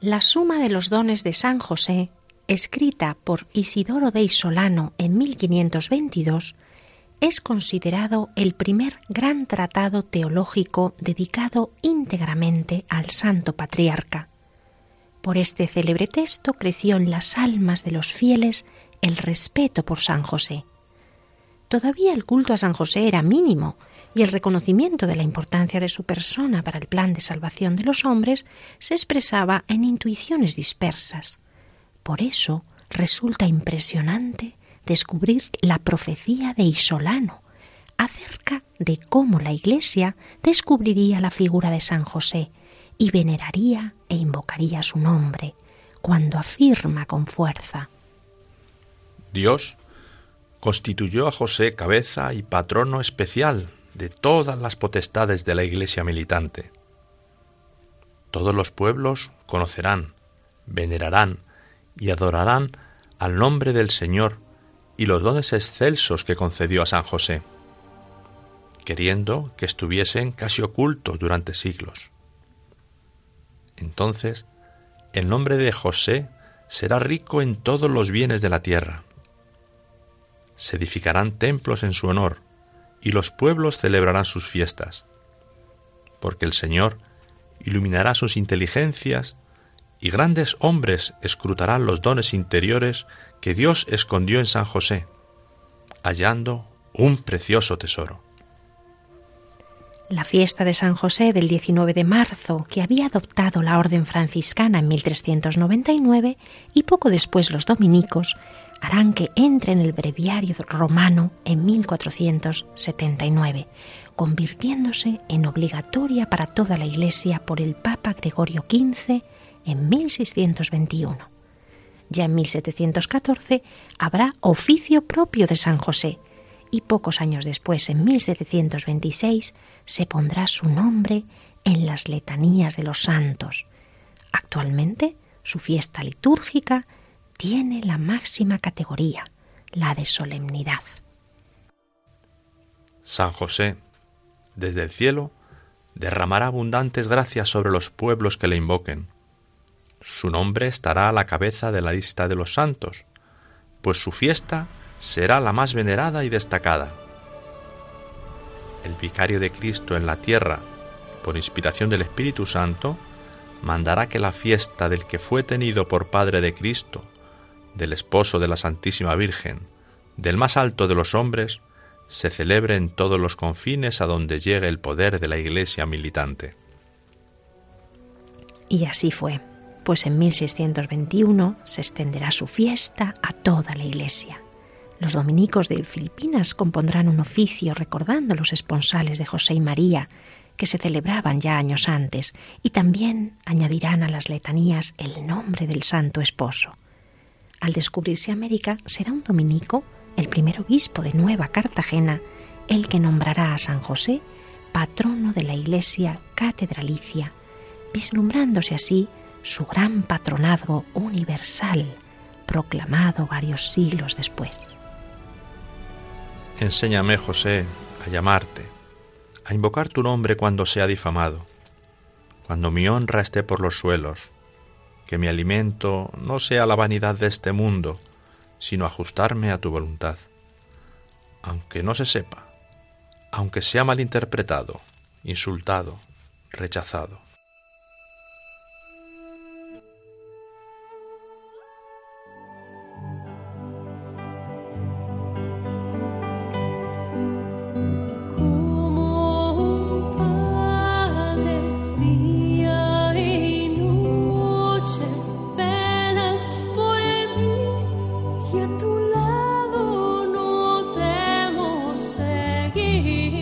La suma de los dones de San José, escrita por Isidoro de Isolano en 1522, es considerado el primer gran tratado teológico dedicado íntegramente al Santo Patriarca. Por este célebre texto creció en las almas de los fieles el respeto por San José. Todavía el culto a San José era mínimo y el reconocimiento de la importancia de su persona para el plan de salvación de los hombres se expresaba en intuiciones dispersas. Por eso resulta impresionante descubrir la profecía de Isolano acerca de cómo la Iglesia descubriría la figura de San José y veneraría e invocaría su nombre cuando afirma con fuerza Dios constituyó a José cabeza y patrono especial de todas las potestades de la Iglesia militante. Todos los pueblos conocerán, venerarán y adorarán al nombre del Señor y los dones excelsos que concedió a San José, queriendo que estuviesen casi ocultos durante siglos. Entonces, el nombre de José será rico en todos los bienes de la tierra. Se edificarán templos en su honor, y los pueblos celebrarán sus fiestas, porque el Señor iluminará sus inteligencias y grandes hombres escrutarán los dones interiores que Dios escondió en San José, hallando un precioso tesoro. La fiesta de San José del 19 de marzo, que había adoptado la orden franciscana en 1399 y poco después los dominicos, harán que entre en el breviario romano en 1479, convirtiéndose en obligatoria para toda la Iglesia por el Papa Gregorio XV en 1621. Ya en 1714 habrá oficio propio de San José y pocos años después, en 1726, se pondrá su nombre en las letanías de los santos. Actualmente, su fiesta litúrgica tiene la máxima categoría, la de solemnidad. San José, desde el cielo, derramará abundantes gracias sobre los pueblos que le invoquen. Su nombre estará a la cabeza de la lista de los santos, pues su fiesta será la más venerada y destacada. El vicario de Cristo en la tierra, por inspiración del Espíritu Santo, mandará que la fiesta del que fue tenido por Padre de Cristo del esposo de la Santísima Virgen, del más alto de los hombres, se celebre en todos los confines a donde llegue el poder de la Iglesia militante. Y así fue, pues en 1621 se extenderá su fiesta a toda la Iglesia. Los dominicos de Filipinas compondrán un oficio recordando los esponsales de José y María, que se celebraban ya años antes, y también añadirán a las letanías el nombre del Santo Esposo al descubrirse América, será un dominico, el primer obispo de Nueva Cartagena, el que nombrará a San José patrono de la Iglesia catedralicia, vislumbrándose así su gran patronazgo universal, proclamado varios siglos después. Enséñame, José, a llamarte, a invocar tu nombre cuando sea difamado, cuando mi honra esté por los suelos, que mi alimento no sea la vanidad de este mundo, sino ajustarme a tu voluntad. Aunque no se sepa, aunque sea malinterpretado, insultado, rechazado.